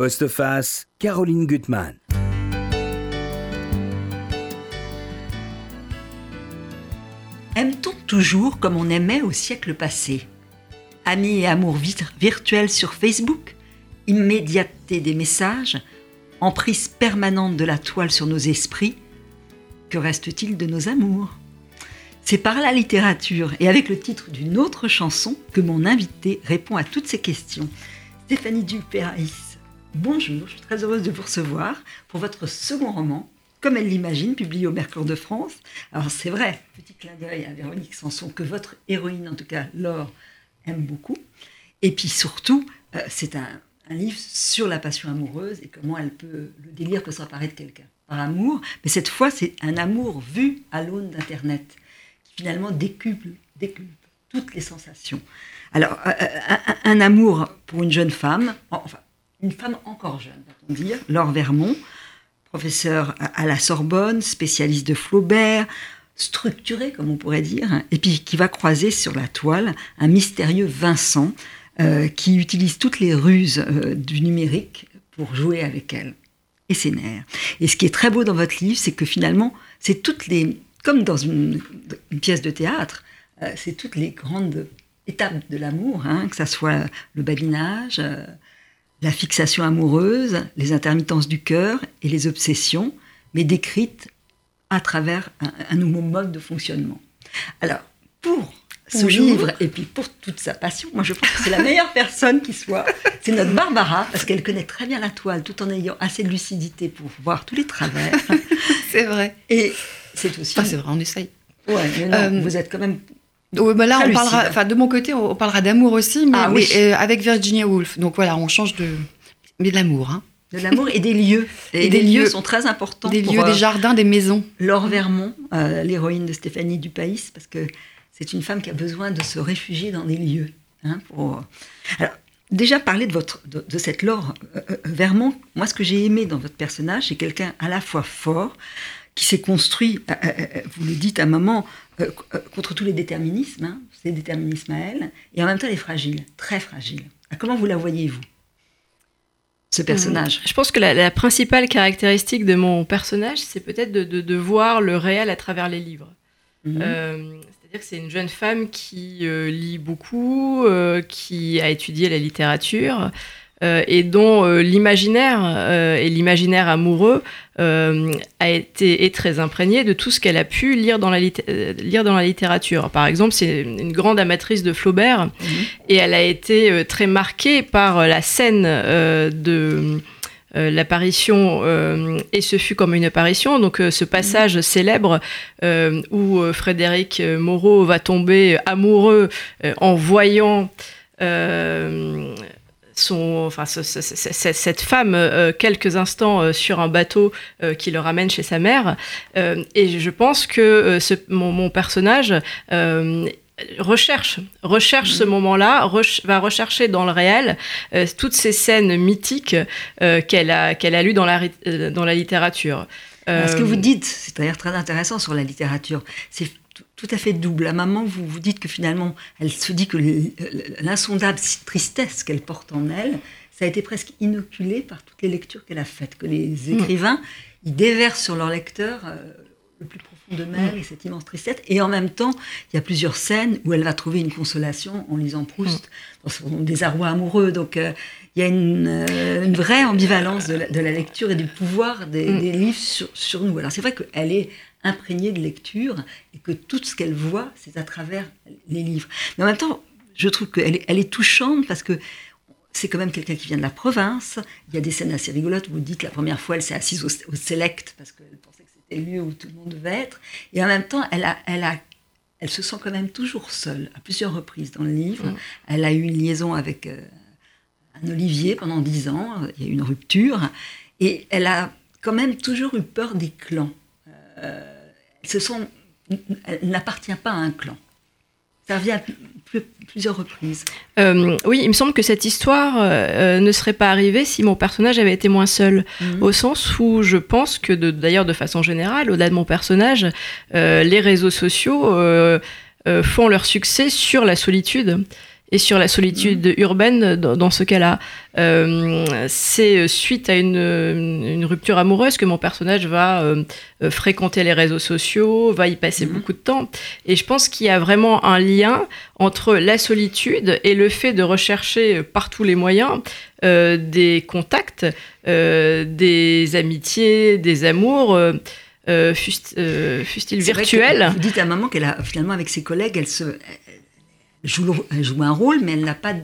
Postface, Caroline Gutmann. Aime-t-on toujours comme on aimait au siècle passé? Amis et amour virtuel sur Facebook Immédiateté des messages Emprise permanente de la toile sur nos esprits Que reste-t-il de nos amours? C'est par la littérature et avec le titre d'une autre chanson que mon invité répond à toutes ces questions. Stéphanie Dupéraïs, bonjour, je suis très heureuse de vous recevoir pour votre second roman, comme elle l'imagine, publié au Mercure de France. Alors c'est vrai, petit clin d'œil à Véronique Sanson, que votre héroïne, en tout cas Laure, aime beaucoup. Et puis surtout, euh, c'est un, livre sur la passion amoureuse et comment elle peut, le délire peut s'emparer de quelqu'un par amour. Mais cette fois, c'est un amour vu à l'aune d'Internet, qui finalement décuple, décuple toutes les sensations. Alors, euh, euh, un, amour pour une jeune femme, enfin, une femme encore jeune, va-t-on dire, Laure Vermont, professeur à la Sorbonne, spécialiste de Flaubert, structuré, comme on pourrait dire, et puis qui va croiser sur la toile un mystérieux Vincent euh, qui utilise toutes les ruses du numérique pour jouer avec elle et ses nerfs. Et ce qui est très beau dans votre livre, c'est que finalement, c'est toutes les, comme dans une, pièce de théâtre, c'est toutes les grandes étapes de l'amour, hein, que ça soit le badinage, euh, la fixation amoureuse, les intermittences du cœur et les obsessions, mais décrites à travers un, nouveau mode de fonctionnement. Alors, pour ce livre et puis pour toute sa passion, moi je pense que c'est la meilleure personne qui soit. C'est notre Barbara, parce qu'elle connaît très bien la toile, tout en ayant assez de lucidité pour voir tous les travers. c'est vrai. Et c'est aussi. c'est vrai, on essaye. Ouais, mais non, euh, vous êtes quand même bah là, on parlera, enfin, de mon côté, on, parlera d'amour aussi, mais, ah euh, avec Virginia Woolf. Donc voilà, on change de, mais de l'amour, hein. De l'amour et des lieux. Et, des, lieux, sont très importants. Des lieux, des euh, jardins, des maisons. Laure Vermont, euh, l'héroïne de Stéphanie Dupaïs, parce que c'est une femme qui a besoin de se réfugier dans des lieux. Hein, pour... Alors, déjà parler de, votre, de, de cette Laure Vermont, moi ce que j'ai aimé dans votre personnage, c'est quelqu'un à la fois fort, qui s'est construit, vous le dites à euh, euh, contre tous les déterminismes, hein, c'est déterminismes à elle, et en même temps elle est fragile, très fragile. Comment vous la voyez-vous ce personnage? Je pense que la, principale caractéristique de mon personnage, c'est peut-être de, voir le réel à travers les livres. Mhm. Euh, c'est-à-dire que c'est une jeune femme qui lit beaucoup, qui a étudié la littérature, euh, et dont euh, l'imaginaire euh, et l'imaginaire amoureux a été est très imprégné de tout ce qu'elle a pu lire dans la, lire dans la littérature. Par exemple, c'est une grande amatrice de Flaubert mhm. et elle a été très marquée par la scène de l'apparition et ce fut comme une apparition. Donc ce passage mhm. célèbre où Frédéric Moreau va tomber amoureux en voyant enfin, cette femme euh, quelques instants euh, sur un bateau euh, qui le ramène chez sa mère. et je pense que mon, personnage recherche, recherche ce mm-hmm. moment-là, va rechercher dans le réel toutes ces scènes mythiques qu'elle a, qu'elle a lues dans la, dans la littérature. Ce que vous dites, c'est d'ailleurs très intéressant sur la littérature, c'est tout à fait double. À maman, vous vous dites que finalement, elle se dit que l'insondable tristesse qu'elle porte en elle, ça a été presque inoculé par toutes les lectures qu'elle a faites, que les mm. écrivains, ils déversent sur leur lecteur euh, le plus profond de mer et cette immense tristesse. Et en même temps, il y a plusieurs scènes où elle va trouver une consolation en lisant Proust, mm. dans son désarroi amoureux. Donc, euh, il y a une, euh, vraie ambivalence de la, lecture et du pouvoir des, mm. livres sur, sur, nous. Alors, c'est vrai qu'elle est imprégnée de lecture et que tout ce qu'elle voit, c'est à travers les livres. Mais en même temps, je trouve qu'elle est, elle est touchante parce que c'est quand même quelqu'un qui vient de la province. Il y a des scènes assez rigolotes vous dites la première fois, elle s'est assise au, Select parce qu'elle pensait que c'était le lieu où tout le monde devait être. Et en même temps, elle, a, elle, a, elle se sent quand même toujours seule à plusieurs reprises dans le livre. Mm. Elle a eu une liaison avec euh, un Olivier pendant dix ans. Il y a eu une rupture. Et elle a quand même toujours eu peur des clans. Euh, ce sont, n'appartient pas à un clan. Ça revient à plusieurs reprises. Euh, oui, il me semble que cette histoire euh, ne serait pas arrivée si mon personnage avait été moins seul. Mhm. Au sens où je pense que, d'ailleurs, de, façon générale, au-delà de mon personnage, les réseaux sociaux font leur succès sur la solitude. Et sur la solitude mmh. urbaine dans, ce cas-là. Euh, c'est suite à une, une, rupture amoureuse que mon personnage va euh, fréquenter les réseaux sociaux, va y passer mmh. beaucoup de temps. Et je pense qu'il y a vraiment un lien entre la solitude et le fait de rechercher par tous les moyens des contacts, des amitiés, des amours. Euh, fût-il virtuel. Vous dites à maman qu'elle a finalement avec ses collègues, elle se joue, joue un rôle, mais elle n'a pas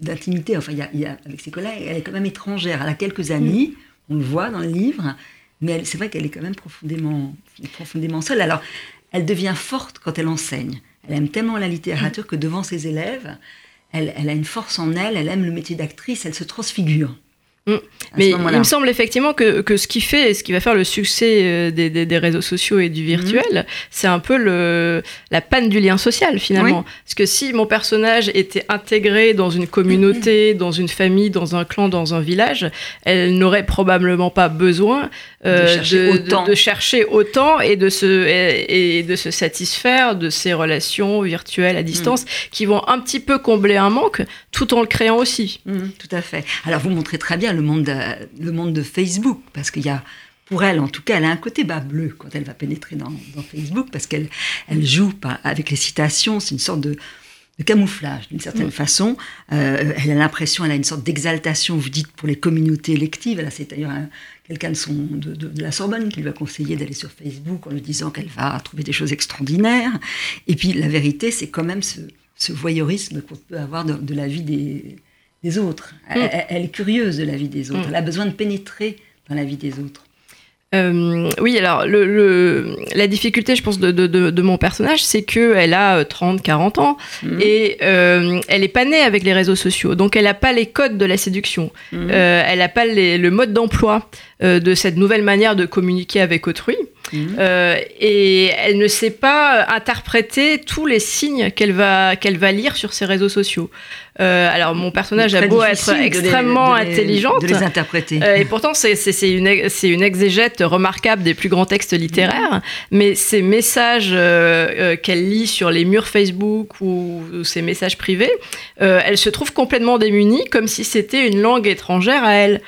d'intimité. Enfin, il y, a, avec ses collègues, elle est quand même étrangère. Elle a quelques amis, on le voit dans le livre, mais c'est vrai qu'elle est quand même profondément, profondément seule. Alors, elle devient forte quand elle enseigne. Elle aime tellement la littérature que devant ses élèves, elle, elle a une force en elle, elle aime le métier d'actrice, elle se transfigure. Mm. Mais il me semble effectivement que, que, ce qui fait et ce qui va faire le succès euh, des, des, réseaux sociaux et du virtuel, mm. c'est un peu le, la panne du lien social finalement. Parce que si mon personnage était intégré dans une communauté, dans une famille, dans un clan, dans un village, elle n'aurait probablement pas besoin de, chercher autant. De, chercher autant et de, se, et, de se satisfaire de ces relations virtuelles à distance mm. qui vont un petit peu combler un manque tout en le créant aussi. tout à fait. Alors vous montrez très bien le monde de, le monde de Facebook, parce qu'il y a, pour elle en tout cas, elle a un côté bas bleu quand elle va pénétrer dans, Facebook, parce qu'elle elle joue avec les citations, c'est une sorte de, camouflage d'une certaine mm. façon. Euh, elle a l'impression, elle a une sorte d'exaltation, vous dites, pour les communautés électives. Elle c'est d'ailleurs quelqu'un de, de, la Sorbonne qui lui a conseillé d'aller sur Facebook en lui disant qu'elle va trouver des choses extraordinaires. Et puis la vérité, c'est quand même ce, voyeurisme qu'on peut avoir de la vie des, des autres. Mm. Elle, est curieuse de la vie des autres. Mm. Elle a besoin de pénétrer dans la vie des autres. Euh, oui, alors le, la difficulté, je pense, de, de, mon personnage, c'est qu'elle a 30, euh, 40 ans mm. et euh, elle n'est pas née avec les réseaux sociaux. Donc elle n'a pas les codes de la séduction. elle n'a pas le mode d'emploi de cette nouvelle manière de communiquer avec autrui. et elle ne sait pas interpréter tous les signes qu'elle va, qu'elle va lire sur ses réseaux sociaux. Euh, alors mon personnage a beau être extrêmement intelligente, de les interpréter. Euh, et pourtant c'est une, une exégète remarquable des plus grands textes littéraires, mais ces messages euh, qu'elle lit sur les murs Facebook ou, ou ces messages privés, elle se trouve complètement démunie, comme si c'était une langue étrangère à elle.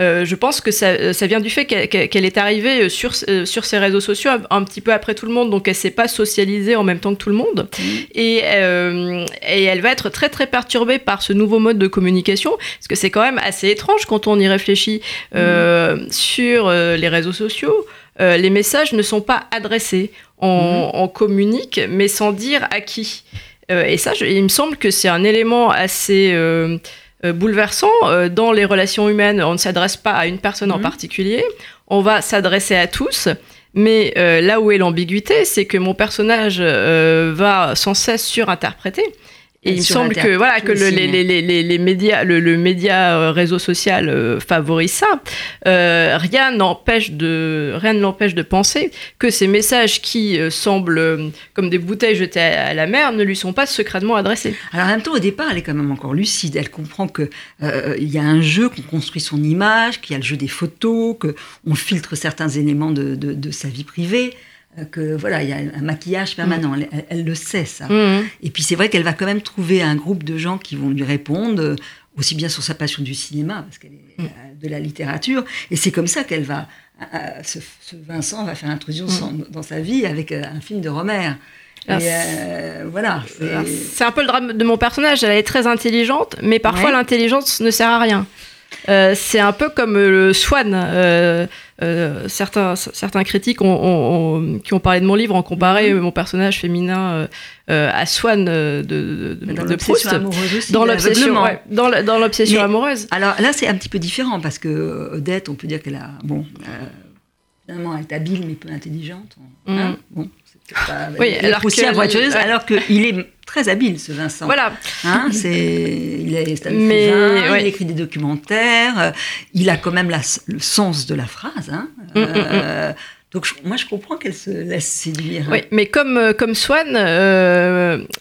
Euh, je pense que ça, ça, vient du fait qu'elle est arrivée sur, euh, sur ses réseaux sociaux un, petit peu après tout le monde, donc elle s'est pas socialisée en même temps que tout le monde. Mmh. Et, euh, et, elle va être très très perturbée par ce nouveau mode de communication, parce que c'est quand même assez étrange quand on y réfléchit mmh. sur les réseaux sociaux. les messages ne sont pas adressés. On, mmh. on, communique, mais sans dire à qui. et ça, il me semble que c'est un élément assez euh, bouleversant. Euh, dans les relations humaines, on ne s'adresse pas à une personne en mhm. particulier, on va s'adresser à tous. Mais euh, là où est l'ambiguïté, c'est que mon personnage va sans cesse surinterpréter. Et il me semble que voilà que le, les, les, les, médias, le, le, média euh, réseau social euh, favorise ça. Euh, rien n'empêche de rien ne l'empêche de penser que ces messages qui semblent comme des bouteilles jetées à, la mer ne lui sont pas secrètement adressés. Alors en même temps, au départ, elle est quand même encore lucide. Elle comprend que il y a un jeu, qu'on construit son image, qu'il y a le jeu des photos, que on filtre certains éléments de, de, de sa vie privée. Euh, que voilà, il y a un maquillage permanent. Mm. Elle, le sait ça. Mm. Et puis c'est vrai qu'elle va quand même trouver un groupe de gens qui vont lui répondre euh, aussi bien sur sa passion du cinéma parce qu'elle est mm. euh, de la littérature. Et c'est comme ça qu'elle va. Ce, Vincent va faire intrusion dans sa vie avec un film de Romer. Et voilà. C'est un peu le drame de mon personnage. Elle est très intelligente, mais parfois l'intelligence ne sert à rien. c'est un peu comme le Swan. Euh, certains, certains critiques ont, qui ont parlé de mon livre ont comparé mhm. mon personnage féminin euh, à Swan de, de, de, Proust. dans l'obsession dans l'obsession amoureuse. Alors là, c'est un petit peu différent parce que Odette, on peut dire qu'elle a. Bon, euh, finalement, elle est habile mais peu intelligente. Hein, mhm. bon, pas, oui, alors aussi que, alors qu'il est très habile, ce Vincent. Voilà. Hein, c'est, il est Mais, il écrit des documentaires, euh, il a quand même le sens de la phrase. Hein, mm, mm, mm. Euh, donc moi je comprends qu'elle se laisse séduire. Oui, mais comme, euh, comme Swan,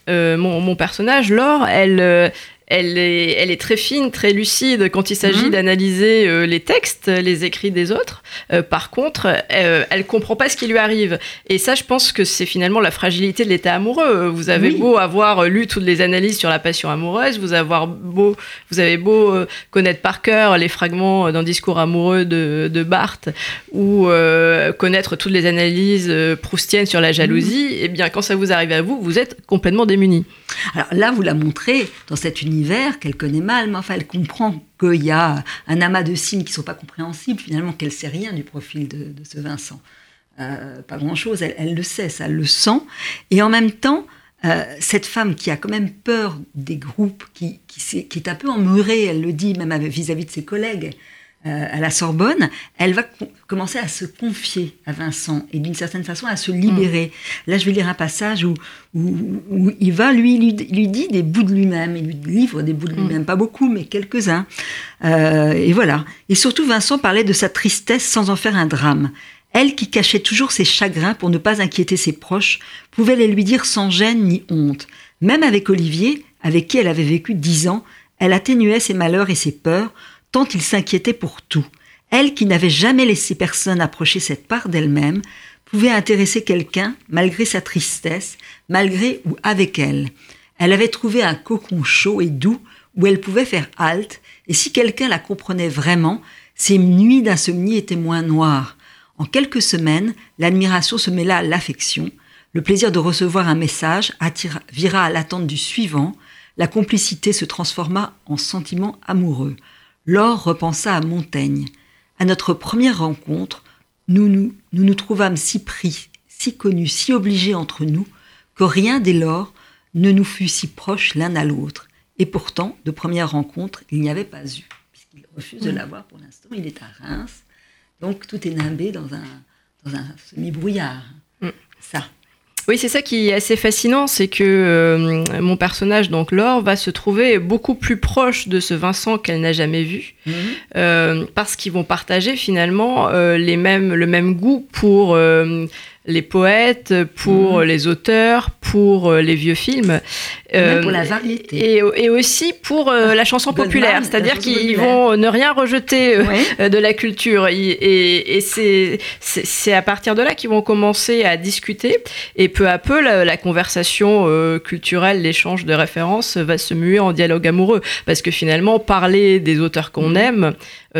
mon, mon, personnage, Laure, elle, elle est, elle est très fine, très lucide quand il s'agit mhm. d'analyser euh, les textes, les écrits des autres. Euh, par contre, euh, elle comprend pas ce qui lui arrive. Et ça, je pense que c'est finalement la fragilité de l'état amoureux. Vous avez beau avoir lu toutes les analyses sur la passion amoureuse, vous, avoir beau, vous avez beau connaître par cœur les fragments d'un discours amoureux de, de Barthes ou connaître toutes les analyses proustiennes sur la jalousie, et mhm. eh bien, quand ça vous arrive à vous, vous êtes complètement démuni. Alors là, vous la montrez dans cet qu'elle connaît mal, mais enfin, elle comprend qu'il y a un amas de signes qui ne sont pas compréhensibles, finalement, qu'elle sait rien du profil de, ce Vincent. Euh, pas grand-chose, elle, le sait, ça, le sent. Et en même temps, euh, cette femme qui a quand même peur des groupes, qui, qui, est un peu emmurée, elle le dit même vis-à-vis de ses collègues, à la Sorbonne, elle va commencer à se confier à Vincent et d'une certaine façon à se libérer. Mm. Là, je vais lire un passage où, où, il va, lui, lui, dit des bouts de lui-même, il lui livre des bouts de lui-même, mm. pas beaucoup, mais quelques-uns. Euh, et voilà. Et surtout, Vincent parlait de sa tristesse sans en faire un drame. Elle, qui cachait toujours ses chagrins pour ne pas inquiéter ses proches, pouvait les lui dire sans gêne ni honte. Même avec Olivier, avec qui elle avait vécu dix ans, elle atténuait ses malheurs et ses peurs, tant il s'inquiétait pour tout. Elle, qui n'avait jamais laissé personne approcher cette part d'elle-même, pouvait intéresser quelqu'un malgré sa tristesse, malgré ou avec elle. Elle avait trouvé un cocon chaud et doux où elle pouvait faire halte, et si quelqu'un la comprenait vraiment, ses nuits d'insomnie étaient moins noires. En quelques semaines, l'admiration se mêla à l'affection, le plaisir de recevoir un message attira, vira à l'attente du suivant, la complicité se transforma en sentiment amoureux. Laure repensa à Montaigne. À notre première rencontre, nous nous, nous, nous trouvâmes si pris, si connus, si obligés entre nous, que rien dès lors ne nous fut si proche l'un à l'autre. Et pourtant, de première rencontre, il n'y avait pas eu, puisqu'il refuse de l'avoir pour l'instant. Il est à Reims, donc tout est nimbé dans un, dans un semi-brouillard. Mm. Ça. Oui, c'est ça qui est assez fascinant, c'est que euh, mon personnage, donc Laure, va se trouver beaucoup plus proche de ce Vincent qu'elle n'a jamais vu, mhm. euh, parce qu'ils vont partager finalement euh, les mêmes, le même goût pour les poètes, pour mhm. les auteurs, pour les vieux films. Euh, pour la variété. Et, aussi pour euh, la chanson populaire, c'est-à-dire qu'ils vont ne rien rejeter euh, de la culture. Et, et c'est à partir de là qu'ils vont commencer à discuter. Et peu à peu, la, conversation culturelle, l'échange de références va se muer en dialogue amoureux. Parce que finalement, parler des auteurs qu'on mm. aime,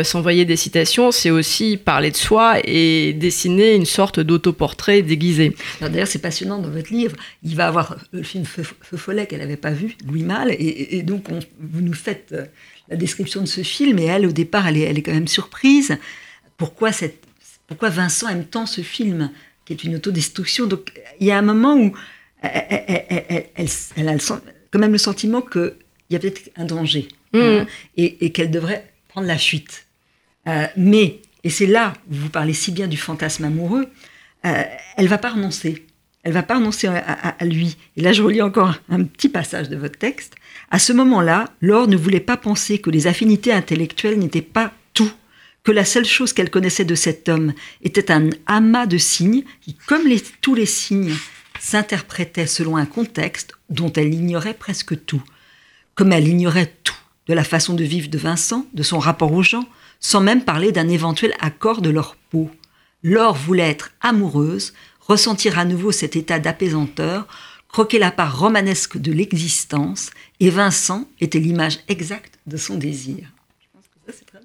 s'envoyer des citations, c'est aussi parler de soi et dessiner une sorte d'autoportrait déguisé. D'ailleurs, c'est passionnant dans votre livre. Il va avoir le film Feu, Follet n'avait pas vu, Louis Malle, et, donc vous nous faites euh, la description de ce film, et elle, au départ, elle est, elle est quand même surprise. Pourquoi, cette, pourquoi Vincent aime tant ce film, qui est une autodestruction? Donc il y a un moment où elle, elle, a quand même le sentiment qu'il y a peut-être un danger, mmh. hein, et, qu'elle devrait prendre la fuite. Euh, mais, et c'est là où vous parlez si bien du fantasme amoureux, euh, elle va pas renoncer elle va pas renoncer à, lui. Et là, je relis encore un petit passage de votre texte. À ce moment-là, Laure ne voulait pas penser que les affinités intellectuelles n'étaient pas tout, que la seule chose qu'elle connaissait de cet homme était un amas de signes qui, comme tous les signes, s'interprétaient selon un contexte dont elle ignorait presque tout. Comme elle ignorait tout de la façon de vivre de Vincent, de son rapport aux gens, sans même parler d'un éventuel accord de leur peau. Laure voulait être amoureuse, ressentir à nouveau cet état d'apaisanteur, croquer la part romanesque de l'existence, et Vincent était l'image exacte de son désir. Je pense que ça, c'est très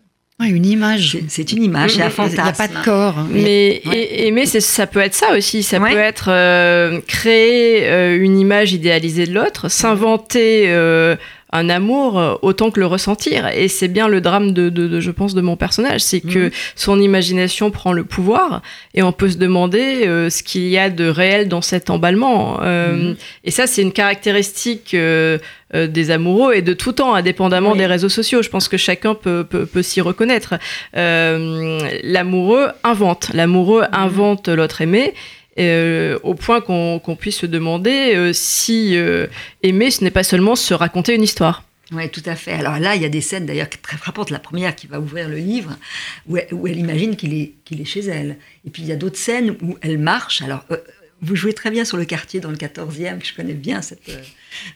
une image. C'est une image, c'est un fantasme. Il n'y a pas de corps. Hein. Mais aimer, ça peut être ça aussi. Ça peut être euh, créer euh, une image idéalisée de l'autre, s'inventer euh, un amour euh, autant que le ressentir. Et c'est bien le drame de, je pense, de mon personnage, c'est que mhm. son imagination prend le pouvoir et on peut se demander euh, ce qu'il y a de réel dans cet emballement. Euh, mhm. Et ça, c'est une caractéristique des amoureux et de tout temps, indépendamment des réseaux sociaux. Je pense que chacun peut, peut, s'y reconnaître. l'amoureux invente, l'amoureux mhm. invente l'autre aimé. Euh, au point qu'on puisse se demander euh, si euh, aimer, ce n'est pas seulement se raconter une histoire. Oui, tout à fait. Alors là, il y a des scènes d'ailleurs très frappantes. La première qui va ouvrir le livre, où elle, imagine qu'il est, qu'il est chez elle. Et puis il y a d'autres scènes où elle marche. Alors vous jouez très bien sur le quartier dans le 14e, que je connais bien cette,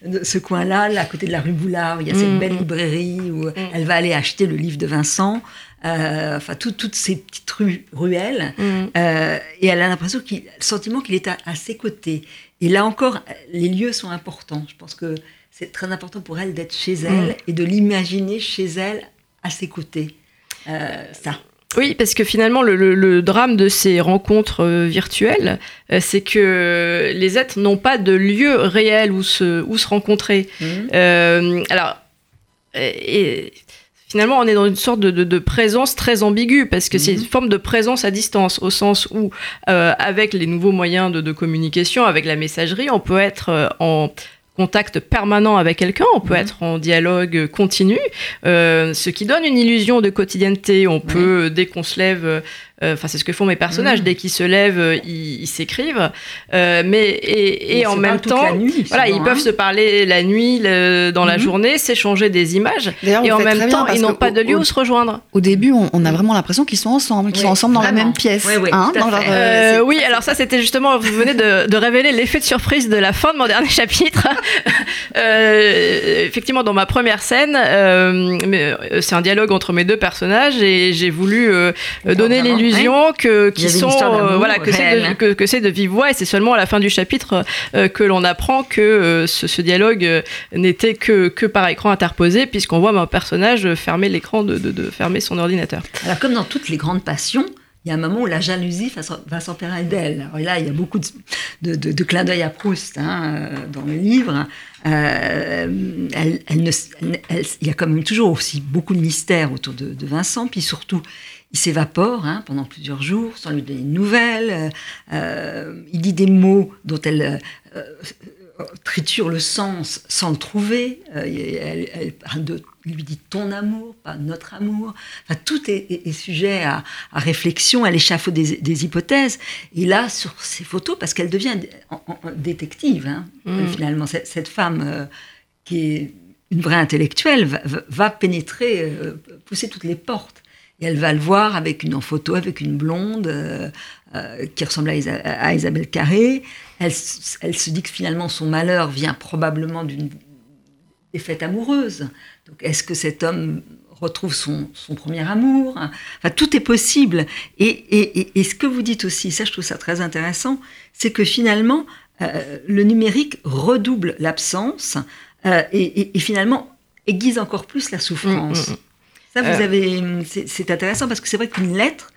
euh, ce coin-là, là, à côté de la rue Boulard, où il y a cette mm. belle librairie où mm. elle va aller acheter le livre de Vincent. Euh, enfin, toutes ces petites rues, ruelles. Mm. Euh, et elle a l'impression qu'il, le sentiment qu'il est à, ses côtés. Et là encore, les lieux sont importants. Je pense que c'est très important pour elle d'être chez elle et de l'imaginer chez elle à ses côtés. ça. Oui, parce que finalement, le, drame de ces rencontres euh, virtuelles, euh, c'est que les êtres n'ont pas de lieu réel où se, où se rencontrer. Mmh. Euh, alors, et, finalement, on est dans une sorte de, présence très ambiguë, parce que c'est mmh. une forme de présence à distance, au sens où, avec les nouveaux moyens de, de, communication, avec la messagerie, on peut être en contact permanent avec quelqu'un, on peut mhm. être en dialogue continu, euh, ce qui donne une illusion de quotidienneté. On peut, dès qu'on se lève, euh, enfin, c'est ce que font mes personnages. Mm. Dès qu'ils se lèvent, euh, ils s'écrivent. Euh, mais et, en même temps, voilà, ils peuvent hein. se parler la nuit, dans la mm-hmm. journée, s'échanger des images. Et en même temps, ils n'ont pas de lieu où se rejoindre. Au début, on, a vraiment l'impression qu'ils sont ensemble, qu'ils sont ensemble dans la même pièce. Hein, oui, alors ça, c'était justement, vous venez de, révéler l'effet de surprise de la fin de mon dernier chapitre. effectivement, dans ma première scène, c'est un dialogue entre mes deux personnages et j'ai voulu donner les que qui sont euh, voilà que c'est de, que, que c'est de vive voix et c'est seulement à la fin du chapitre euh, que l'on apprend que euh, ce, dialogue n'était que que par écran interposé puisqu'on voit mon personnage fermer l'écran de, de, fermer son ordinateur. Alors comme dans toutes les grandes passions, il y a un moment où la jalousie va s'emparer d'elle. Et là, il y a beaucoup de, de, de clins d'œil à Proust hein, dans le livre. elle, elle ne, il y a quand même toujours aussi beaucoup de mystères autour de, Vincent, puis surtout, il s'évapore hein, pendant plusieurs jours sans lui donner de nouvelles. Euh, il dit des mots dont elle euh, triture le sens sans le trouver. Euh, elle, lui dit ton amour, pas notre amour. Enfin, tout est, sujet à, réflexion, à l'échafaud des, hypothèses. Et là, sur ces photos, parce qu'elle devient détective, hein, mm. finalement, cette, femme qui est une vraie intellectuelle va, va pénétrer, pousser toutes les portes. Et elle va le voir avec une en photo, avec une blonde euh, euh, qui ressemble à, Isabelle Carré. Elle, elle, se dit que finalement son malheur vient probablement d'une défaite amoureuse. Donc est-ce que cet homme retrouve son, son premier amour? Enfin, Tout est possible. Et, et, et, ce que vous dites aussi, ça je trouve ça très intéressant, c'est que finalement euh, le numérique redouble l'absence et, finalement aiguise encore plus la souffrance. Mm, mm, mm. Ça, vous euh. avez, c'est intéressant parce que c'est vrai qu'une lettre,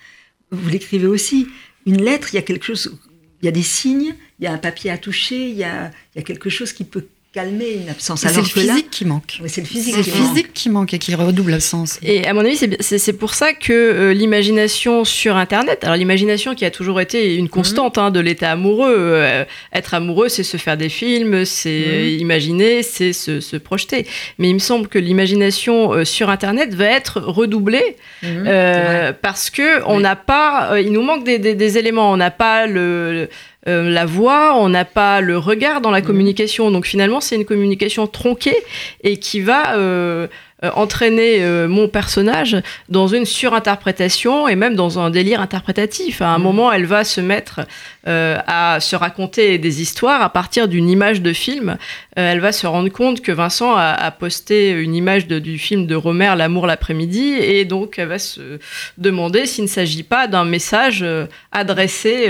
vous l'écrivez aussi, une lettre, il y a quelque chose, il y a des signes, il y a un papier à toucher, il y a, il y a quelque chose qui peut calmer une absence. C'est le physique qui manque. c'est le physique, qui, physique qui, manque et qui redouble l'absence. Et à mon avis, c'est pour ça que euh, l'imagination sur Internet, alors l'imagination qui a toujours été une constante mhm. hein, de l'état amoureux, euh, être amoureux, c'est se faire des films, c'est mhm. imaginer, c'est se, projeter. Mais il me semble que l'imagination euh, sur Internet va être redoublée mhm. parce que on n'a pas, il nous manque des, des éléments, on n'a pas le euh, la voix, on n'a pas le regard dans la communication. Donc finalement, c'est une communication tronquée et qui va euh, entraîner mon personnage dans une surinterprétation et même dans un délire interprétatif. À un mmh. moment, elle va se mettre à se raconter des histoires à partir d'une image de film. elle va se rendre compte que Vincent a, posté une image du film de Romer, L'amour l'après-midi, et donc elle va se demander s'il ne s'agit pas d'un message adressé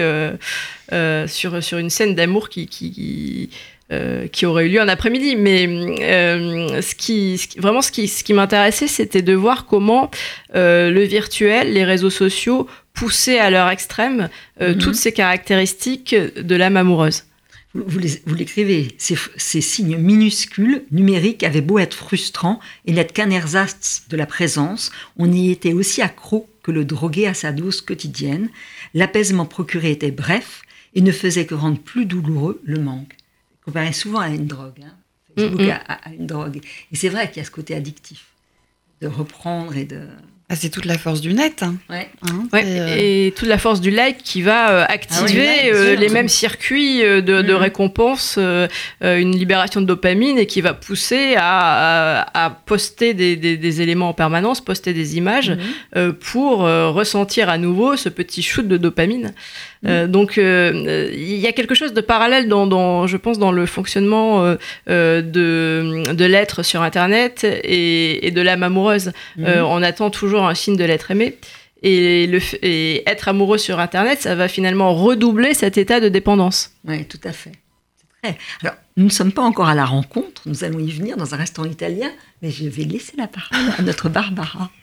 euh, sur, sur une scène d'amour qui, qui, euh, qui, aurait eu lieu un après-midi. Mais euh, ce qui, vraiment, ce qui, ce qui m'intéressait, c'était de voir comment le virtuel, les réseaux sociaux poussaient à leur extrême mhm. toutes ces caractéristiques de l'âme amoureuse. Vous l'écrivez, ces, ces, signes minuscules, numériques, avaient beau être frustrants et n'être qu'un ersatz de la présence, on y était aussi accro que le drogué à sa dose quotidienne. L'apaisement procuré était bref, et ne faisait que rendre plus douloureux le manque. Comparé souvent à une drogue, hein. Facebook à, une drogue. Et c'est vrai qu'il y a ce côté addictif de reprendre et de. Ah, c'est toute la force du net. Hein. Ouais. Hein, euh, et toute la force du like qui va euh, activer ah euh, les mêmes circuits de, de récompense, une libération de dopamine et qui va pousser à, à, poster des, des, éléments en permanence, poster des images pour ressentir à nouveau ce petit shoot de dopamine. Euh, donc, il y a quelque chose de parallèle dans, je pense, dans le fonctionnement de, de l'être sur Internet et, de l'âme amoureuse. on attend toujours un signe de l'être aimé. Et, et être amoureux sur Internet, ça va finalement redoubler cet état de dépendance. Oui, tout à fait. Alors, nous ne sommes pas encore à la rencontre, nous allons y venir dans un restaurant italien, mais je vais laisser la parole à notre Barbara.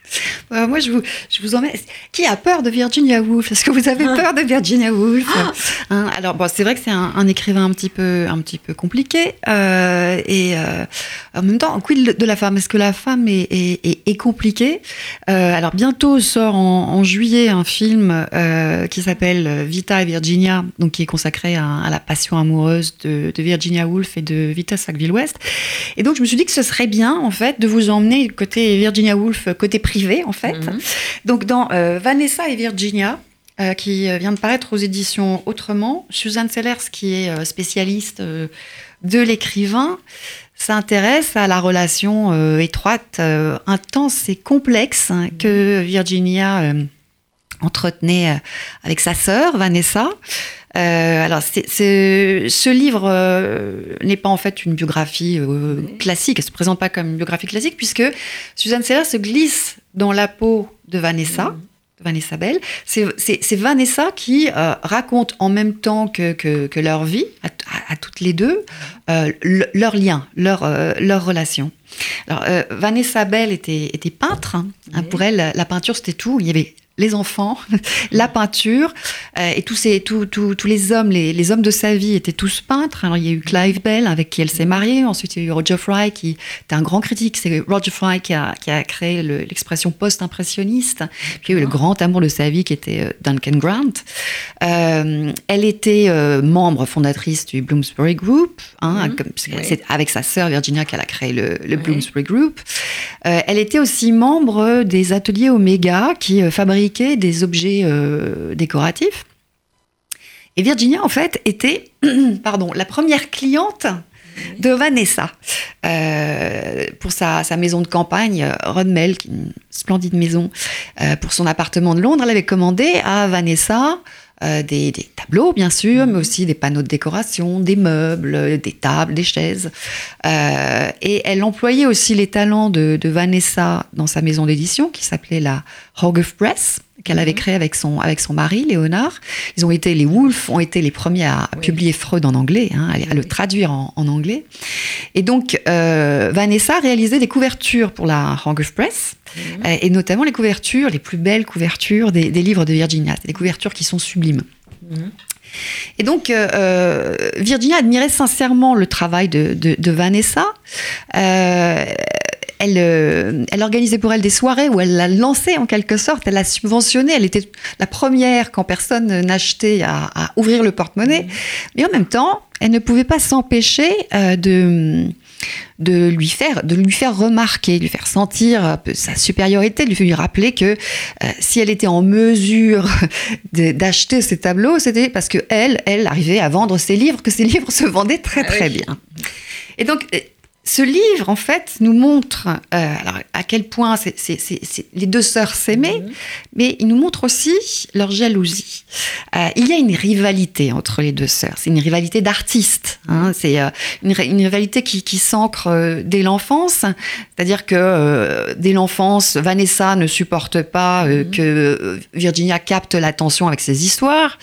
Euh, moi, je vous, je vous emmène. Qui a peur de Virginia Woolf? Est-ce que vous avez ah. peur de Virginia Woolf? Ah. hein, Alors, bon, c'est vrai que c'est un, écrivain un petit peu, un petit peu compliqué. Euh, et euh, en même temps, quid de la femme? Est-ce que la femme est, est, est, compliquée? Alors, bientôt sort en, juillet un film qui s'appelle Vita et Virginia, donc qui est consacré à, la passion amoureuse de, de Virginia Woolf et de Vita Sackville-West. Et donc, je me suis dit que ce serait bien, en fait, de vous emmener côté Virginia Woolf, côté privé, en fait. Mhm. Donc, dans euh, Vanessa et Virginia, euh, qui vient de paraître aux éditions Autrement, Suzanne Sellers, qui est euh, spécialiste de l'écrivain, s'intéresse à la relation étroite, intense et complexe hein, que Virginia entretenait avec sa sœur, Vanessa. Euh, alors, ce livre euh, n'est pas en fait une biographie euh, classique, elle se présente pas comme une biographie classique, puisque Suzanne Seller se glisse dans la peau de Vanessa. Mm. Vanessa Bell, c'est Vanessa qui raconte en même temps que, que, leur vie, à, toutes les deux, leur lien, leur, leur relation. Alors, Vanessa Bell était, était peintre. Hein. Pour elle, la peinture, c'était tout. Il y avait les enfants, la peinture, euh, et tous, ces, tous, tous, tous les hommes, les, les, hommes de sa vie étaient tous peintres. Alors il y a eu Clive Bell avec qui elle s'est mariée, ensuite il y a eu Roger Fry qui était un grand critique, c'est Roger Fry qui a, qui a créé l'expression post-impressionniste, puis il y a eu le grand amour de sa vie qui était euh, Duncan Grant. Euh, elle était euh, membre fondatrice du Bloomsbury Group, hein, mm-hmm. c'est avec sa sœur Virginia qu'elle a créé le, le Bloomsbury Group. elle était aussi membre des ateliers Omega qui fabriquent des objets euh, décoratifs. Et Virginia, en fait, était pardon, la première cliente de Vanessa euh, pour sa, maison de campagne, Rodmel, une splendide maison, euh, pour son appartement de Londres. Elle avait commandé à Vanessa des, tableaux, bien sûr, mais aussi des panneaux de décoration, des meubles, des tables, des chaises. et elle employait aussi les talents de, de Vanessa dans sa maison d'édition, qui s'appelait la Hogarth Press qu'elle avait mhm. créé avec son, avec son mari, Léonard. Ils ont été, les Wolf ont été les premiers à publier Freud en anglais, hein, à, le traduire en, anglais. Et donc, euh, Vanessa réalisait des couvertures pour la Hogarth Press, mhm. euh, et notamment les couvertures, les plus belles couvertures des, livres de Virginia. des couvertures qui sont sublimes. Mhm. Et donc, euh, Virginia admirait sincèrement le travail de, de, de Vanessa. Euh, elle, euh, elle organisait pour elle des soirées où elle la lançait en quelque sorte, elle la subventionnait, elle était la première quand personne n'achetait à, ouvrir le porte-monnaie, mmh. mais en même temps, elle ne pouvait pas s'empêcher euh, de de lui faire de lui faire remarquer, de lui faire sentir sa supériorité, de lui rappeler que euh, si elle était en mesure d'acheter ces tableaux, c'était parce que elle, elle arrivait à vendre ses livres, que ses livres se vendaient très ah très bien. Et donc ce livre, en fait, nous montre euh, alors, à quel point les deux sœurs s'aimaient, mhm. mais il nous montre aussi leur jalousie. Euh, il y a une rivalité entre les deux sœurs. C'est une rivalité d'artistes. Hein. C'est euh, une, rivalité qui, qui s'ancre dès l'enfance. C'est-à-dire que dès l'enfance, Vanessa ne supporte pas mhm. que Virginia capte l'attention avec ses histoires.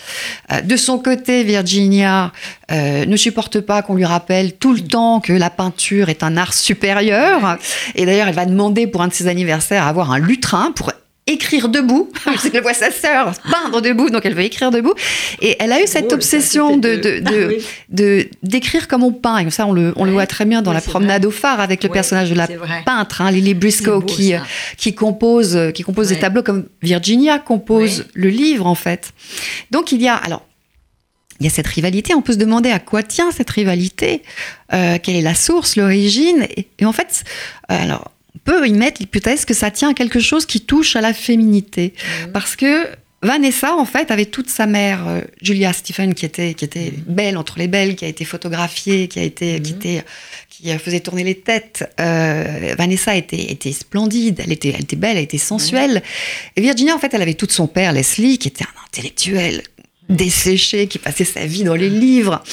de son côté, Virginia ne supporte pas qu'on lui rappelle tout le temps que la peinture est est un art supérieur. Et d'ailleurs, elle va demander pour un de ses anniversaires à avoir un lutrin pour écrire debout, parce qu'elle voit sa sœur peindre debout, donc elle veut écrire debout. Et elle a eu cette obsession de, de, de, d'écrire comme on peint. Et ça, on le, on le voit très bien dans la promenade au phare avec le personnage de la peintre, hein, Lily Briscoe, qui, qui compose, qui compose des tableaux comme Virginia compose le livre, en fait. Donc il y a, alors, il y a cette rivalité. On peut se demander à quoi tient cette rivalité, euh, quelle est la source, l'origine. Et, en fait, euh, alors, on peut y mettre l'hypothèse que ça tient à quelque chose qui touche à la féminité. Mmh. Parce que Vanessa, en fait, avait toute sa mère, euh, Julia Stephen, qui était, qui était mmh. belle entre les belles, qui a été photographiée, qui a été, qui mmh. était, qui faisait tourner les têtes. Vanessa était, était splendide, elle était, elle était belle, elle était sensuelle. Et Virginia, en fait, elle avait toute son père, Leslie, qui était un intellectuel desséchée, qui passait sa vie dans les livres.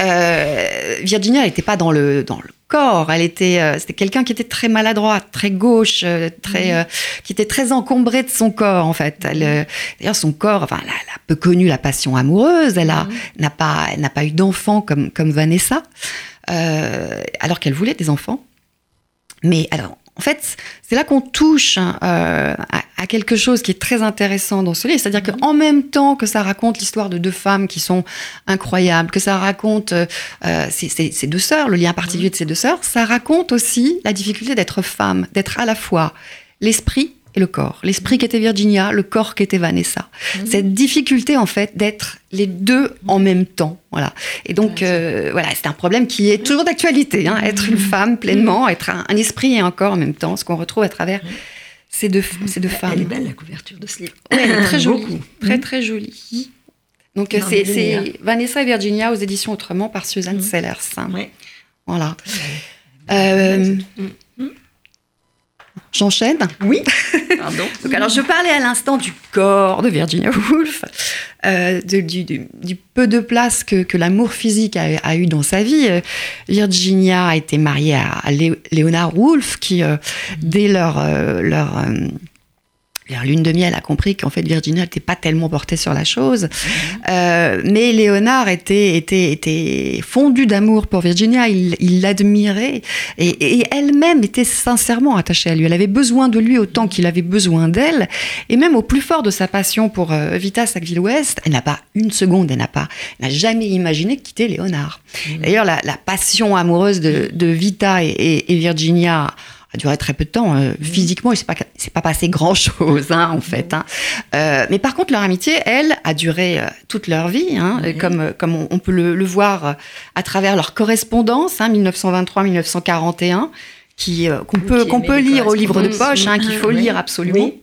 Euh, Virginia, elle n'était pas dans le, dans le corps. Elle était, euh, c'était quelqu'un qui était très maladroit, très gauche, euh, très, euh, qui était très encombré de son corps en fait. Elle, euh, D'ailleurs, son corps, enfin, elle a, elle a peu connu la passion amoureuse. Elle a, n'a pas, elle n'a pas eu d'enfants comme comme Vanessa, euh, alors qu'elle voulait des enfants. Mais alors, en fait, c'est là qu'on touche hein, euh, à, à quelque chose qui est très intéressant dans ce livre. C'est-à-dire qu'en même temps que ça raconte l'histoire de deux femmes qui sont incroyables, que ça raconte euh, euh, ces, ces- ces deux sœurs, le lien particulier de ces deux sœurs, ça raconte aussi la difficulté d'être femme, d'être à la fois l'esprit et le corps. L'esprit qui était Virginia, le corps qui était Vanessa. Cette difficulté, en fait, d'être les deux en même temps. Voilà. Et donc, euh, voilà, c'est un problème qui est toujours d'actualité. hein. Être une femme pleinement, être un, un esprit et un corps en même temps, ce qu'on retrouve à travers ces deux, ces deux femmes. Elle est belle la couverture de ce livre. Ouais, elle est très jolie. Beaucoup. Très, très jolie. Donc, c'est. Vanessa et Virginia aux éditions Autrement par Suzanne Mhm. Sellers. hein. Ouais. Voilà. Euh, Mhm. J'enchaîne. Oui. Alors, je parlais à l'instant du corps de Virginia Woolf, euh, du, peu de place que, l'amour physique a, eu dans sa vie. Euh, Virginia a été mariée à, à Lé- Léonard Woolf, qui, euh, dès leur lune de miel, a compris qu'en fait, Virginia n'était pas tellement portée sur la chose. Euh, mais Léonard était, était, était fondu d'amour pour Virginia, il l'admirait et, et elle-même était sincèrement attachée à lui. Elle avait besoin de lui autant qu'il avait besoin d'elle. Et même au plus fort de sa passion pour euh, Vita Sackville-West, elle n'a pas une seconde, elle n'a pas, n'a jamais imaginé quitter Léonard. D'ailleurs, la, la passion amoureuse de, de Vita et, et- et Virginia a duré très peu de temps. Euh, Physiquement, il s'est pas, c'est pas passé grand chose, hein, en fait. hein. Euh, mais par contre, leur amitié, elle, a duré euh, toute leur vie, hein, Oui. comme, euh, comme on, on peut le, le voir euh, à travers leur correspondance, hein, 1923-1941, qui euh, qu'on Vous peut qu'on peut lire au livre de poche, hein, qu'il faut oui. lire absolument. Oui.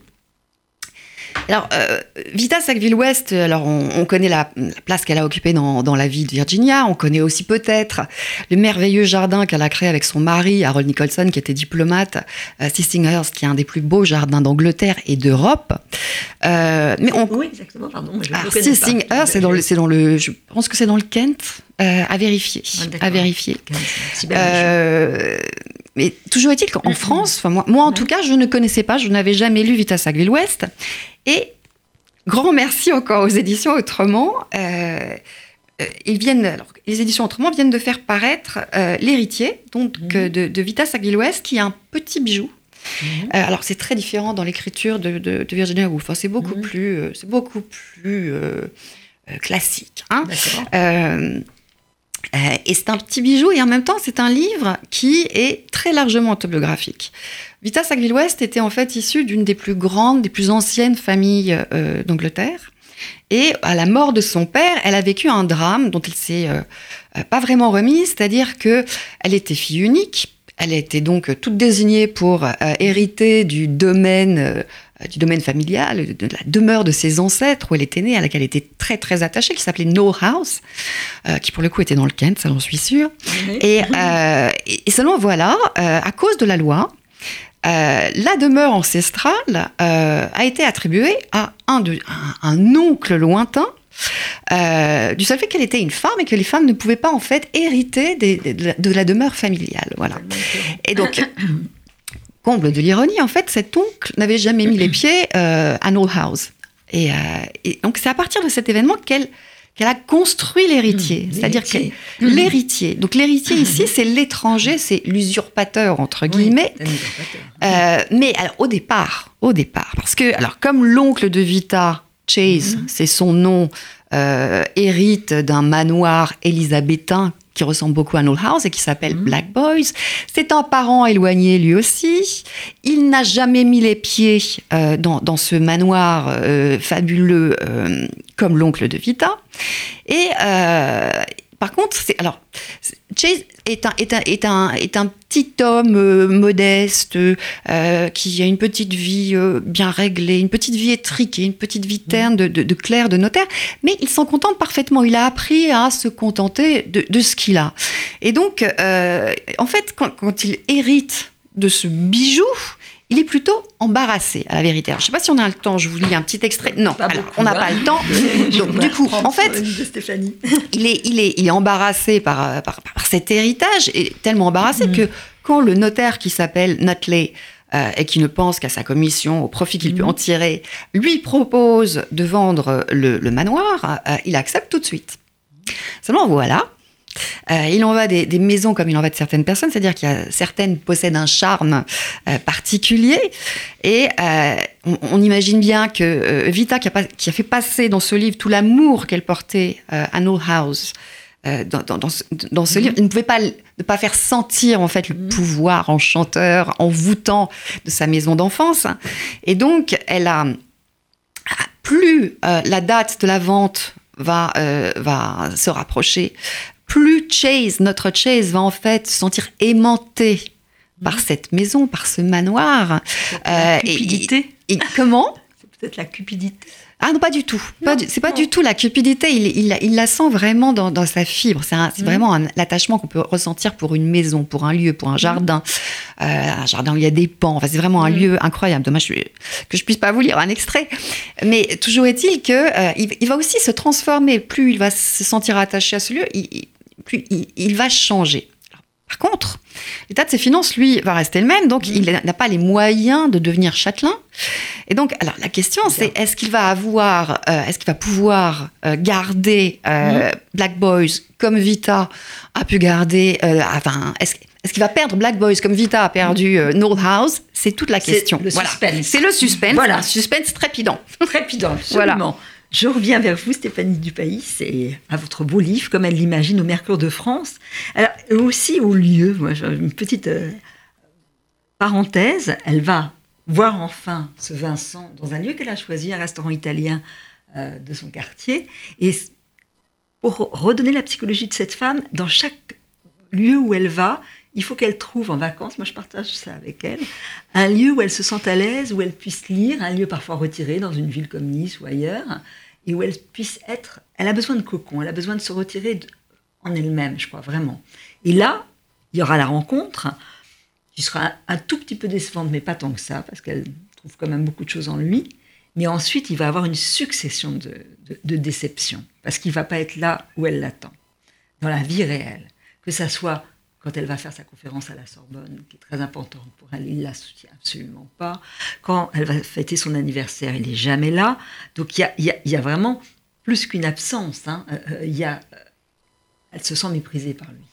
Alors, euh, Vita Sackville-West, alors on, on connaît la, la place qu'elle a occupée dans, dans la vie de Virginia, on connaît aussi peut-être le merveilleux jardin qu'elle a créé avec son mari, Harold Nicholson, qui était diplomate, euh, Sissinghurst, qui est un des plus beaux jardins d'Angleterre et d'Europe. Euh, mais on, Oui, exactement, pardon. moi, je alors. Sissinghurst, c'est dans le, c'est dans le, je pense que c'est dans le Kent, euh, à vérifier, Ah, à vérifier. Euh, mais toujours est-il qu'en France, enfin, moi, moi en Ouais. tout cas, je ne connaissais pas, je n'avais jamais lu Vita Sackville-West. Et grand merci encore aux éditions Autrement. Euh, euh, ils viennent, alors, les éditions Autrement viennent de faire paraître euh, L'héritier, donc euh, de, de Vita Sackville-West, qui est un petit bijou. Mhm. Euh, alors c'est très différent dans l'écriture de, de- de Virginia Woolf. hein. c'est beaucoup plus, c'est beaucoup plus classique. hein. Euh, et c'est un petit bijou et en même temps c'est un livre qui est très largement autobiographique. Vita Sackville-West était en fait issue d'une des plus grandes, des plus anciennes familles euh, d'Angleterre. Et à la mort de son père, elle a vécu un drame dont elle s'est euh, pas vraiment remise, c'est-à-dire que elle était fille unique. Elle était donc toute désignée pour hériter du domaine, du domaine familial, de la demeure de ses ancêtres où elle était née, à laquelle elle était très très attachée, qui s'appelait No House, euh, qui pour le coup était dans le Kent, ça j'en suis sûre. Et, euh, et seulement voilà, euh, à cause de la loi, euh, la demeure ancestrale euh, a été attribuée à un, de, un, un oncle lointain. euh, du seul fait qu'elle était une femme et que les femmes ne pouvaient pas en fait hériter des- des- de, la, de la demeure familiale. Voilà. Et donc, comble de l'ironie, en fait, cet oncle n'avait jamais mis les pieds euh, à Knoll House. Et, euh, et donc, c'est à partir de cet événement qu'elle qu'elle a construit l'héritier. Mmh, C'est-à-dire que l'héritier. Donc, l'héritier ici, c'est l'étranger, c'est l'usurpateur, entre guillemets. Oui. Euh, mais alors, au départ, au départ, parce que, alors, comme l'oncle de Vita, Chase, c'est son nom, euh, hérite d'un manoir élisabétain qui ressemble beaucoup à Knoll House et qui s'appelle Black Boys. C'est un parent éloigné lui aussi. Il n'a jamais mis les pieds euh, dans, dans ce manoir euh, fabuleux euh, comme l'oncle de Vita. Et par contre, c'est alors Chase est un, est un, est un, est un petit homme euh, modeste euh, qui a une petite vie euh, bien réglée, une petite vie étriquée, une petite vie terne de, de, de clerc, de notaire, mais il s'en contente parfaitement. Il a appris à se contenter de, ce qu'il a. Et donc, en fait, quand il hérite de ce bijou, il est plutôt embarrassé, à la vérité. Alors, je ne sais pas si on a le temps, je vous lis un petit extrait. Non, on n'a pas le temps. Donc, du coup, en fait, il est, il, est, il est embarrassé par, par, cet héritage, et tellement embarrassé mm. que quand le notaire qui s'appelle Nutley euh, et qui ne pense qu'à sa commission, au profit qu'il peut mm. en tirer, lui propose de vendre le, manoir, euh, il accepte tout de suite. Seulement voilà, euh, il en va des, maisons comme il en va de certaines personnes, c'est-à-dire qu'il y a certaines possèdent un charme euh, particulier. Et euh, on, imagine bien que Vita, qui a, fait passer dans ce livre tout l'amour qu'elle portait à No House, dans, ce, mm-hmm. livre, il ne pouvait pas ne pas faire sentir en fait le mm-hmm. pouvoir enchanteur, envoûtant de sa maison d'enfance. Et donc, elle a plus la date de la vente va, va se rapprocher, plus Chase, notre Chase, va en fait se sentir aimanté par mhm. cette maison, par ce manoir. La euh, cupidité. Et, comment C'est peut-être la cupidité. Ah non, pas du tout. C'est pas du tout la cupidité. Il, il, la sent vraiment dans, sa fibre. C'est mhm. vraiment l'attachement qu'on peut ressentir pour une maison, pour un lieu, pour un mhm. jardin. Euh, un jardin où il y a des pans. Enfin, c'est vraiment un lieu incroyable. Dommage que je puisse pas vous lire un extrait. Mais toujours est-il que euh, il, va aussi se transformer. Plus il va se sentir attaché à ce lieu, il, plus il, va changer. par contre, l'état de ses finances, lui, va rester le même, donc il n'a pas les moyens de devenir châtelain. Et donc, alors la question, c'est est-ce qu'il va avoir, euh, est-ce qu'il va pouvoir euh, garder euh, Black Boys comme Vita a pu garder, enfin, est-ce est-ce qu'il va perdre Black Boys comme Vita a perdu North House? C'est toute la question. Le suspense. C'est le suspense. Voilà. Suspense trépidant. Trépidant, absolument. Je reviens vers vous, Stéphanie Dupaïs, et à votre beau livre, comme elle l'imagine, au Mercure de France. Alors, aussi au lieu, moi, une petite euh, parenthèse, elle va voir enfin ce Vincent dans un lieu qu'elle a choisi, un restaurant italien euh, de son quartier. Et pour redonner la psychologie de cette femme, dans chaque lieu où elle va, il faut qu'elle trouve en vacances, moi je partage ça avec elle, un lieu où elle se sente à l'aise, où elle puisse lire, un lieu parfois retiré dans une ville comme Nice ou ailleurs, et où elle puisse être. Elle a besoin de cocon, elle a besoin de se retirer en elle-même, je crois vraiment. Et là, il y aura la rencontre, qui sera un, tout petit peu décevante, mais pas tant que ça, parce qu'elle trouve quand même beaucoup de choses en lui. Mais ensuite, il va avoir une succession de, de déceptions, parce qu'il ne va pas être là où elle l'attend, dans la vie réelle. Que ça soit quand elle va faire sa conférence à la Sorbonne, qui est très importante pour elle, il la soutient absolument pas. Quand elle va fêter son anniversaire, il n'est jamais là. Donc il y a, vraiment plus qu'une absence. Hein. Euh, euh, y a, euh, elle se sent méprisée par lui.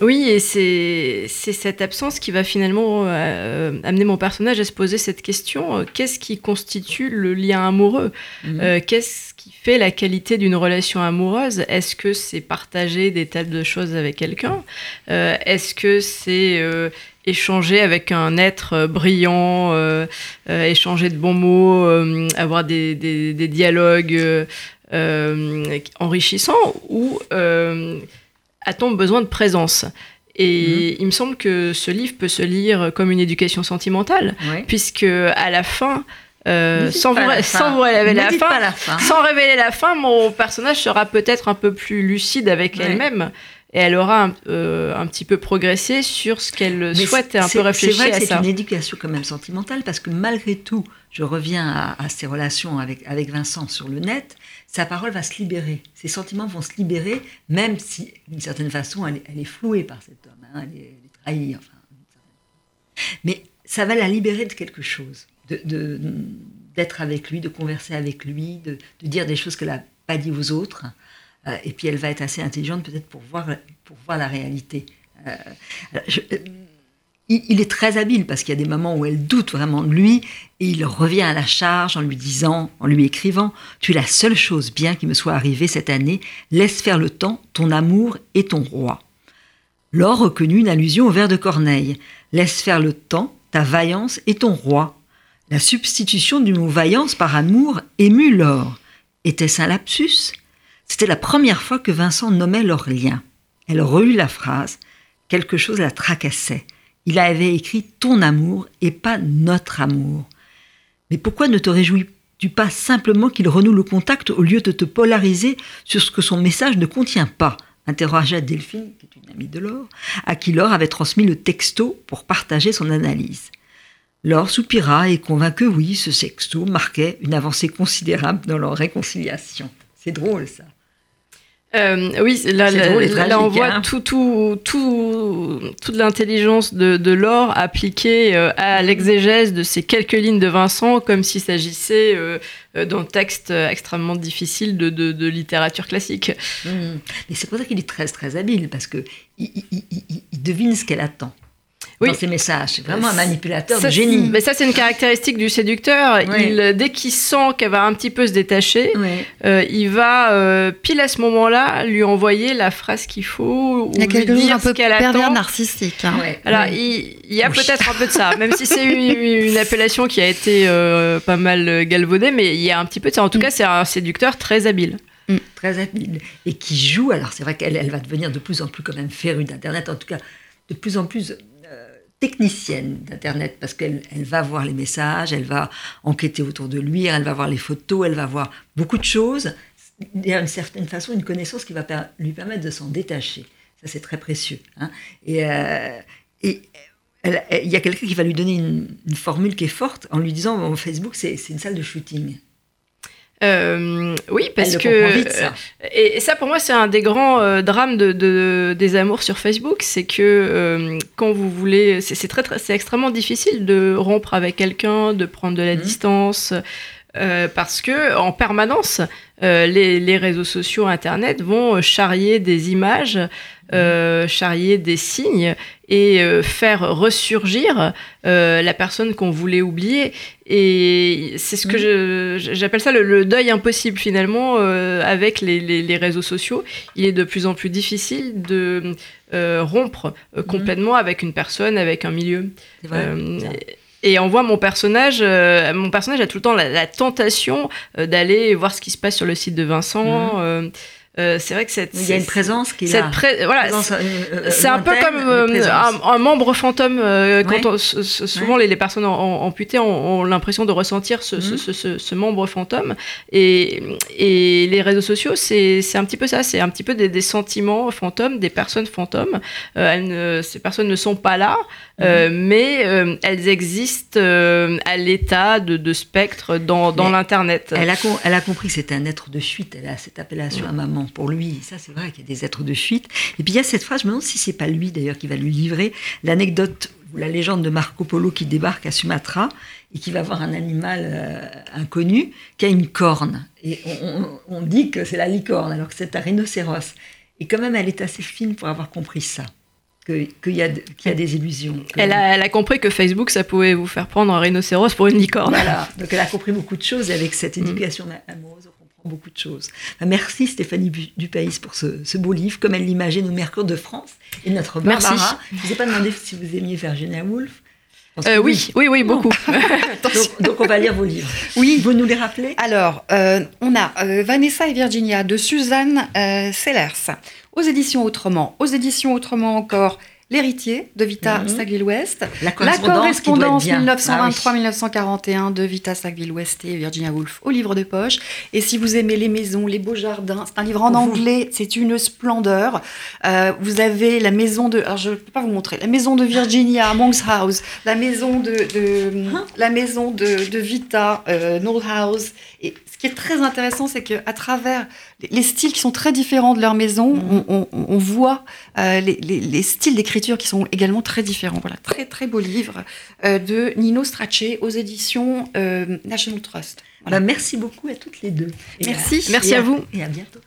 Oui, et c'est cette absence qui va finalement amener mon personnage à se poser cette question qu'est-ce qui constitue le lien amoureux? Mmh. Qu'est-ce qui fait la qualité d'une relation amoureuse? Est-ce que c'est partager des tas de choses avec quelqu'un? Euh, Est-ce que c'est euh, échanger avec un être euh, brillant, échanger de bons mots, avoir des, des dialogues enrichissants? Ou a-t-on besoin de présence? Et mhm. il me semble que ce livre peut se lire comme une éducation sentimentale, puisque à la fin, euh, sans, vous, révéler la fin, sans révéler la fin, mon personnage sera peut-être un peu plus lucide avec elle-même et elle aura un, euh, un, petit peu progressé sur ce qu'elle souhaite et un peu réfléchi à ça. C'est une éducation quand même sentimentale parce que malgré tout, je reviens à, à ces relations avec, avec Vincent sur le net, sa parole va se libérer, ses sentiments vont se libérer, même si d'une certaine façon elle, est flouée par cet homme, hein, elle, est, trahie. Enfin, mais ça va la libérer de quelque chose de, d'être avec lui, de converser avec lui, de, dire des choses qu'elle n'a pas dit aux autres. Euh, et puis elle va être assez intelligente peut-être pour voir, la réalité. Euh, euh, il, est très habile parce qu'il y a des moments où elle doute vraiment de lui et il revient à la charge en lui disant, en lui écrivant Tu es la seule chose bien qui me soit arrivée cette année, laisse faire le temps, ton amour et ton roi. Laure reconnut une allusion au vers de Corneille Laisse faire le temps, ta vaillance et ton roi. La substitution du mot vaillance par amour émut Laure. Était-ce un lapsus? C'était la première fois que Vincent nommait leur lien. Elle relut la phrase. Quelque chose la tracassait. Il avait écrit ton amour et pas notre amour. Mais pourquoi ne te réjouis-tu pas simplement qu'il renoue le contact au lieu de te polariser sur ce que son message ne contient pas? interrogea Delphine, qui est une amie de Laure, à qui Laure avait transmis le texto pour partager son analyse. Laure soupira et convint que oui, ce texto marquait une avancée considérable dans leur réconciliation. C'est drôle ça. Euh, oui, là, là, là, on voit hein. tout, tout, tout, toute l'intelligence de, de Laure appliquée euh, à l'exégèse de ces quelques lignes de Vincent, comme s'il s'agissait euh, d'un texte extrêmement difficile de, de, de littérature classique. Mmh. Mais c'est pour ça qu'il est très, très habile, parce qu'il il, il, il devine ce qu'elle attend oui. dans ses messages. C'est vraiment un manipulateur ça, de génie. Mais ça, c'est une caractéristique du séducteur. Oui. Il, dès qu'il sent qu'elle va un petit peu se détacher, oui. euh, il va, euh, pile à ce moment-là, lui envoyer la phrase qu'il faut. Il y a quelque chose un peu pervers attend. narcissique. Hein. Alors, il, il, y a peut-être un peu de ça, même si c'est une, une, appellation qui a été euh, pas mal galvaudée, mais il y a un petit peu de ça. En tout mm. cas, c'est un séducteur très habile. Mm. Très habile. Et qui joue, alors c'est vrai qu'elle elle va devenir de plus en plus quand même férue d'Internet, en tout cas de plus en plus technicienne d'Internet parce qu'elle elle va voir les messages, elle va enquêter autour de lui, elle va voir les photos, elle va voir beaucoup de choses. Il y a une certaine façon une connaissance qui va lui permettre de s'en détacher. Ça, c'est très précieux. Hein. Et, euh, il y a quelqu'un qui va lui donner une, formule qui est forte en lui disant Facebook, c'est une salle de shooting. Euh, oui, parce que vite, ça. Et, et, ça pour moi c'est un des grands euh, drames de, de, des amours sur Facebook, c'est que euh, quand vous voulez, c'est très, très c'est extrêmement difficile de rompre avec quelqu'un, de prendre de la mmh. distance. Euh, parce que en permanence, euh, les, les, réseaux sociaux, Internet vont charrier des images, euh, charrier des signes et euh, faire ressurgir euh, la personne qu'on voulait oublier. Et c'est ce que j'appelle ça le, le, deuil impossible finalement avec les, les, les, réseaux sociaux. Il est de plus en plus difficile de rompre complètement mmh. avec une personne, avec un milieu. Vrai, et on voit mon personnage, euh, mon personnage a tout le temps la, la tentation euh, d'aller voir ce qui se passe sur le site de Vincent. Mmh. Euh, euh, c'est vrai que cette, il y a une présence qui est là. Pré voilà, c'est un peu comme euh, un, un, membre fantôme. Euh, quand ouais. on, souvent ouais. les, les, personnes amputées ont, ont l'impression de ressentir ce, mmh. ce, ce, ce, membre fantôme. Et, et les réseaux sociaux, c'est un petit peu ça. C'est un petit peu des, des, sentiments fantômes, des personnes fantômes. elles ne, ces personnes ne sont pas là, mmh. mais elles existent à l'état de, de, spectre dans, dans l'internet. Elle a, elle a compris que c'était un être de fuite. Elle a cette appellation à maman pour lui. Ça, c'est vrai qu'il y a des êtres de fuite. Et puis il y a cette phrase, je me demande si c'est pas lui d'ailleurs qui va lui livrer l'anecdote ou la légende de Marco Polo qui débarque à Sumatra et qui va voir un animal euh, inconnu qui a une corne. Et on, on, on dit que c'est la licorne alors que c'est un rhinocéros. Et quand même, elle est assez fine pour avoir compris ça qu'il qu y, qu y, a des illusions. Elle a, elle a, compris que Facebook, ça pouvait vous faire prendre un rhinocéros pour une licorne. Voilà, donc elle a compris beaucoup de choses et avec cette éducation mmh. amoureuse, beaucoup de choses. Merci Stéphanie Dupaïs pour ce, ce, beau livre, comme elle l'imaginait au Mercure de France. Et notre Barbara, Merci. je ne vous ai pas demandé si vous aimiez Virginia Woolf. Euh, oui, oui, oui, beaucoup. donc, donc, on va lire vos livres. Oui. Vous nous les rappelez? Alors, euh, on a euh, Vanessa et Virginia de Suzanne Sellers, aux éditions Autrement. Aux éditions Autrement encore, L'héritier de Vita mmh. Sackville-West. La correspondance, 1923-1941 ah, oui. de Vita Sackville-West et Virginia Woolf au livre de poche. Et si vous aimez les maisons, les beaux jardins, c'est un livre en anglais, c'est une splendeur. Euh, vous avez la maison de, alors je ne peux pas vous montrer, la maison de Virginia, Monk's House, la maison de, de hein la maison de, de Vita, euh, Knoll House. Et qui est très intéressant, c'est qu'à travers les styles qui sont très différents de leur maison, mmh. on, on, on, voit euh, les, les, les styles d'écriture qui sont également très différents. Voilà, très très beau livre euh, de Nino Strachey aux éditions euh, National Trust. Voilà. Bah, merci beaucoup à toutes les deux. Et merci. À, merci à, à vous. Et à bientôt.